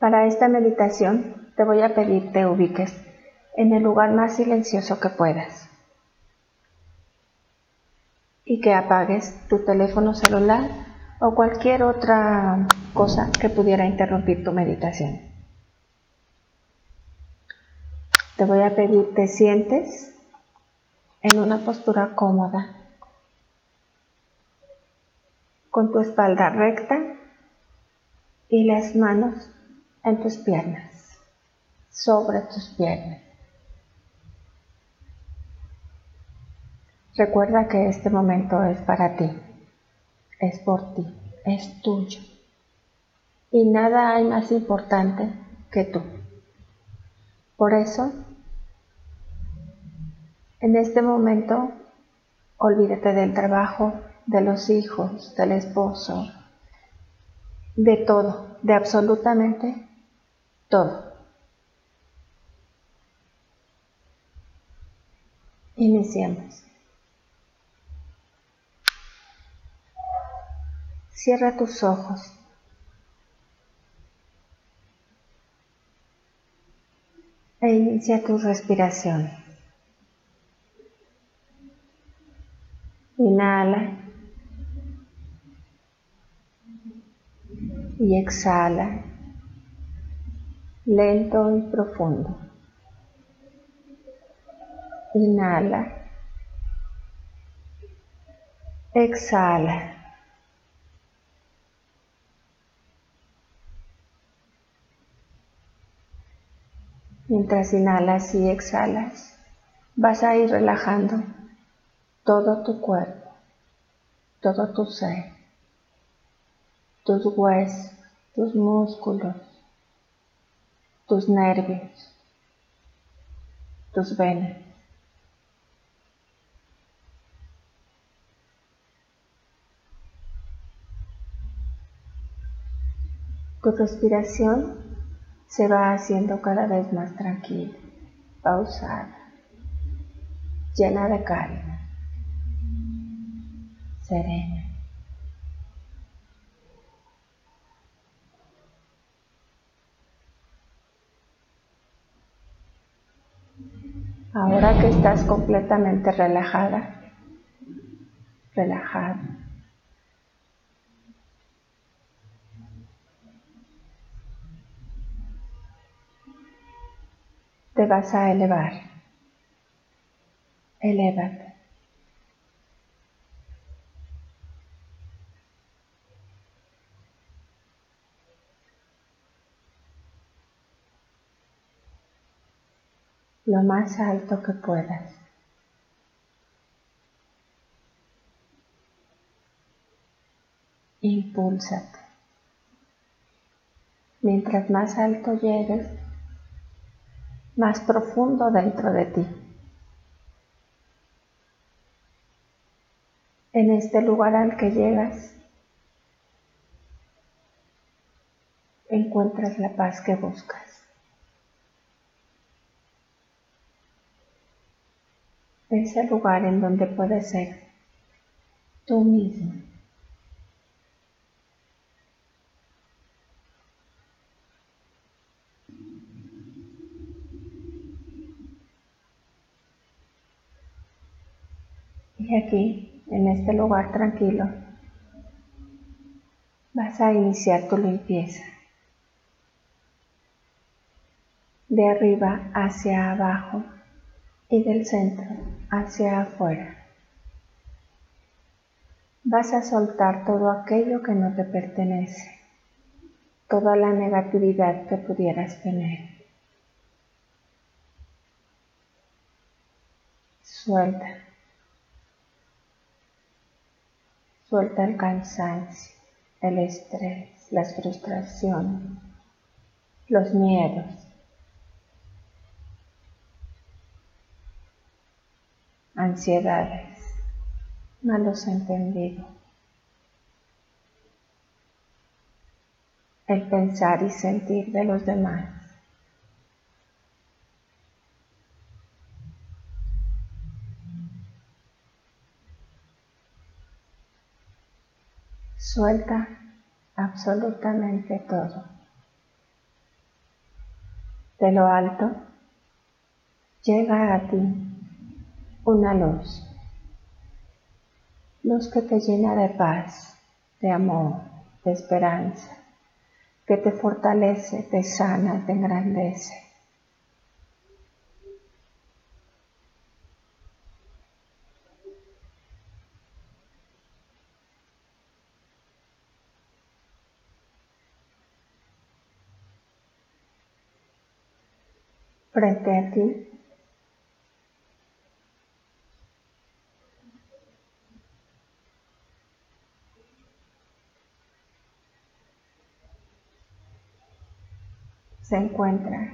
Para esta meditación te voy a pedir te ubiques en el lugar más silencioso que puedas y que apagues tu teléfono celular o cualquier otra cosa que pudiera interrumpir tu meditación. Te voy a pedir te sientes en una postura cómoda, con tu espalda recta y las manos en tus piernas, sobre tus piernas. Recuerda que este momento es para ti, es por ti, es tuyo. Y nada hay más importante que tú. Por eso en este momento, olvídate del trabajo, de los hijos, del esposo, de todo, de absolutamente todo. Iniciemos. Cierra tus ojos. E inicia tu respiración. Inhala. Y exhala. Lento y profundo. Inhala. Exhala. Mientras inhalas y exhalas, vas a ir relajando todo tu cuerpo, todo tu ser, tus huesos, tus músculos, tus nervios, tus venas. Tu respiración se va haciendo cada vez más tranquila, pausada, llena de calma serena. Ahora que estás completamente relajada, relajada, te vas a elevar. Elévate. Lo más alto que puedas. Impúlsate. Mientras más alto llegues, más profundo dentro de ti. En este lugar al que llegas, encuentras la paz que buscas. Ese lugar en donde puedes ser tú mismo. Y aquí, en este lugar tranquilo, vas a iniciar tu limpieza. De arriba hacia abajo y del centro hacia afuera. Vas a soltar todo aquello que no te pertenece, toda la negatividad que pudieras tener. Suelta. Suelta el cansancio, el estrés, las frustraciones, los miedos, ansiedades, malos entendidos. El pensar y sentir de los demás. Suelta absolutamente todo. De lo alto llega a ti una luz, luz que te llena de paz, de amor, de esperanza, que te fortalece, te sana, te engrandece. frente a ti se encuentra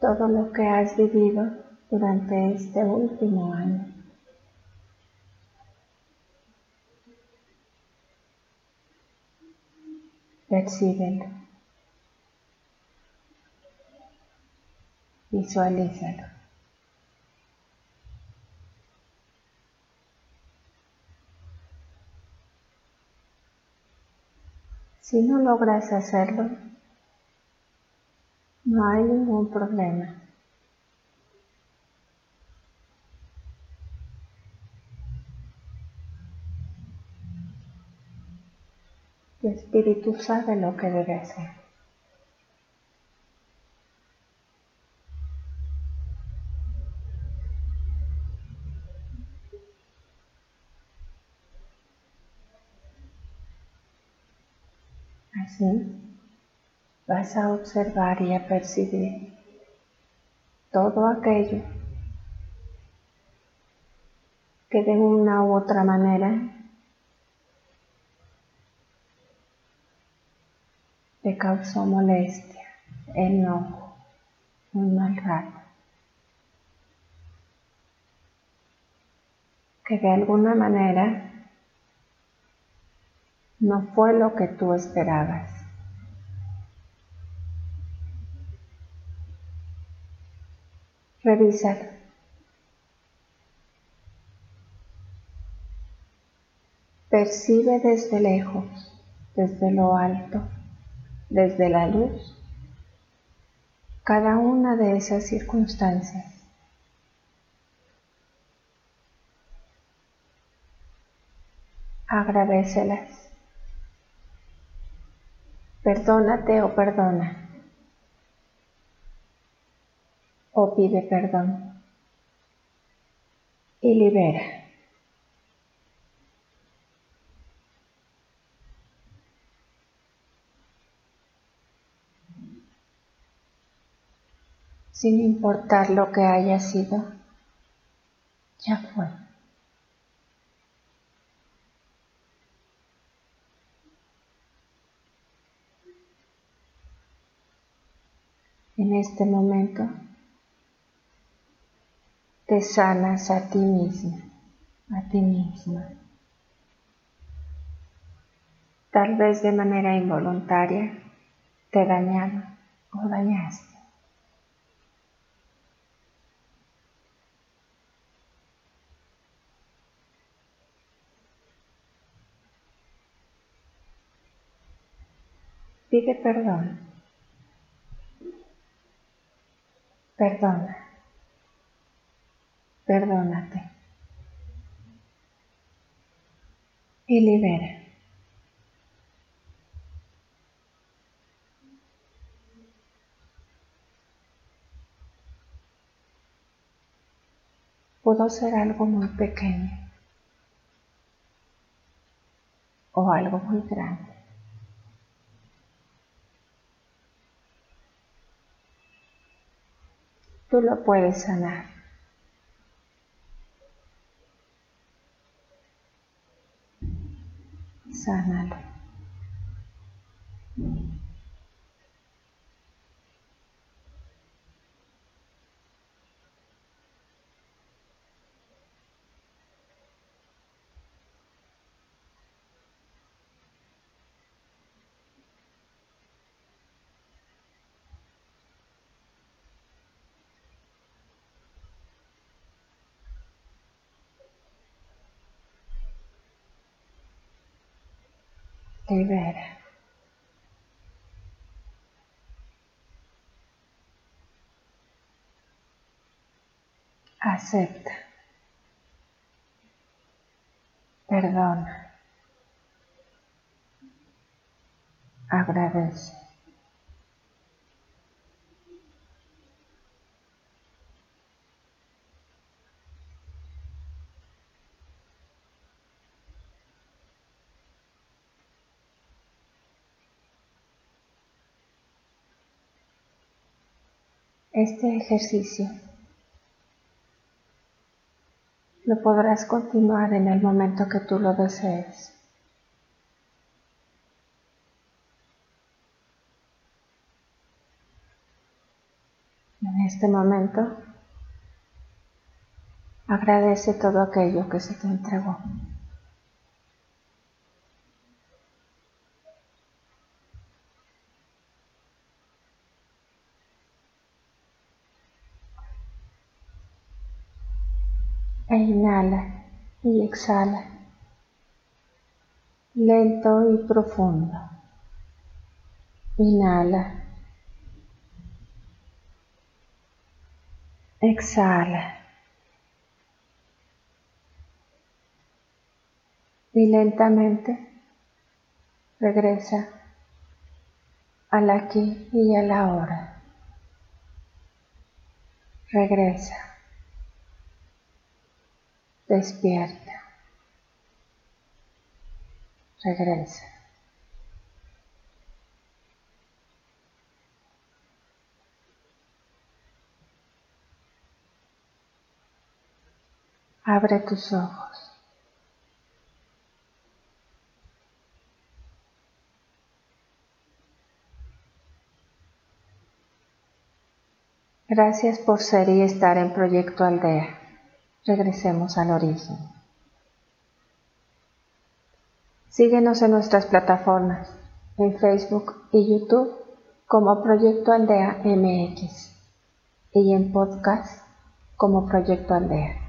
todo lo que has vivido durante este último año. Percíbelo. Visualízalo. Si no logras hacerlo, no hay ningún problema. Tu espíritu sabe lo que debe hacer. Así vas a observar y a percibir todo aquello que de una u otra manera te causó molestia, enojo, un mal rato. Que de alguna manera no fue lo que tú esperabas. Revísalo. Percibe desde lejos, desde lo alto, desde la luz, cada una de esas circunstancias. Agradecelas. Perdónate o perdona. O pide perdón. Y libera. Sin importar lo que haya sido, ya fue. En este momento te sanas a ti misma, a ti misma. Tal vez de manera involuntaria te dañaron o dañaste. Pide perdón. Perdona. Perdónate. Y libera. Pudo ser algo muy pequeño o algo muy grande. Tú lo puedes sanar. Sanat. Libera. Acepta. Perdona. Agradece. Este ejercicio lo podrás continuar en el momento que tú lo desees. En este momento, agradece todo aquello que se te entregó. E inhala y exhala, lento y profundo. Inhala, exhala y lentamente regresa al aquí y a la hora. Regresa. Despierta. Regresa. Abre tus ojos. Gracias por ser y estar en Proyecto Aldea regresemos al origen. Síguenos en nuestras plataformas, en Facebook y YouTube como Proyecto Aldea MX y en podcast como Proyecto Aldea.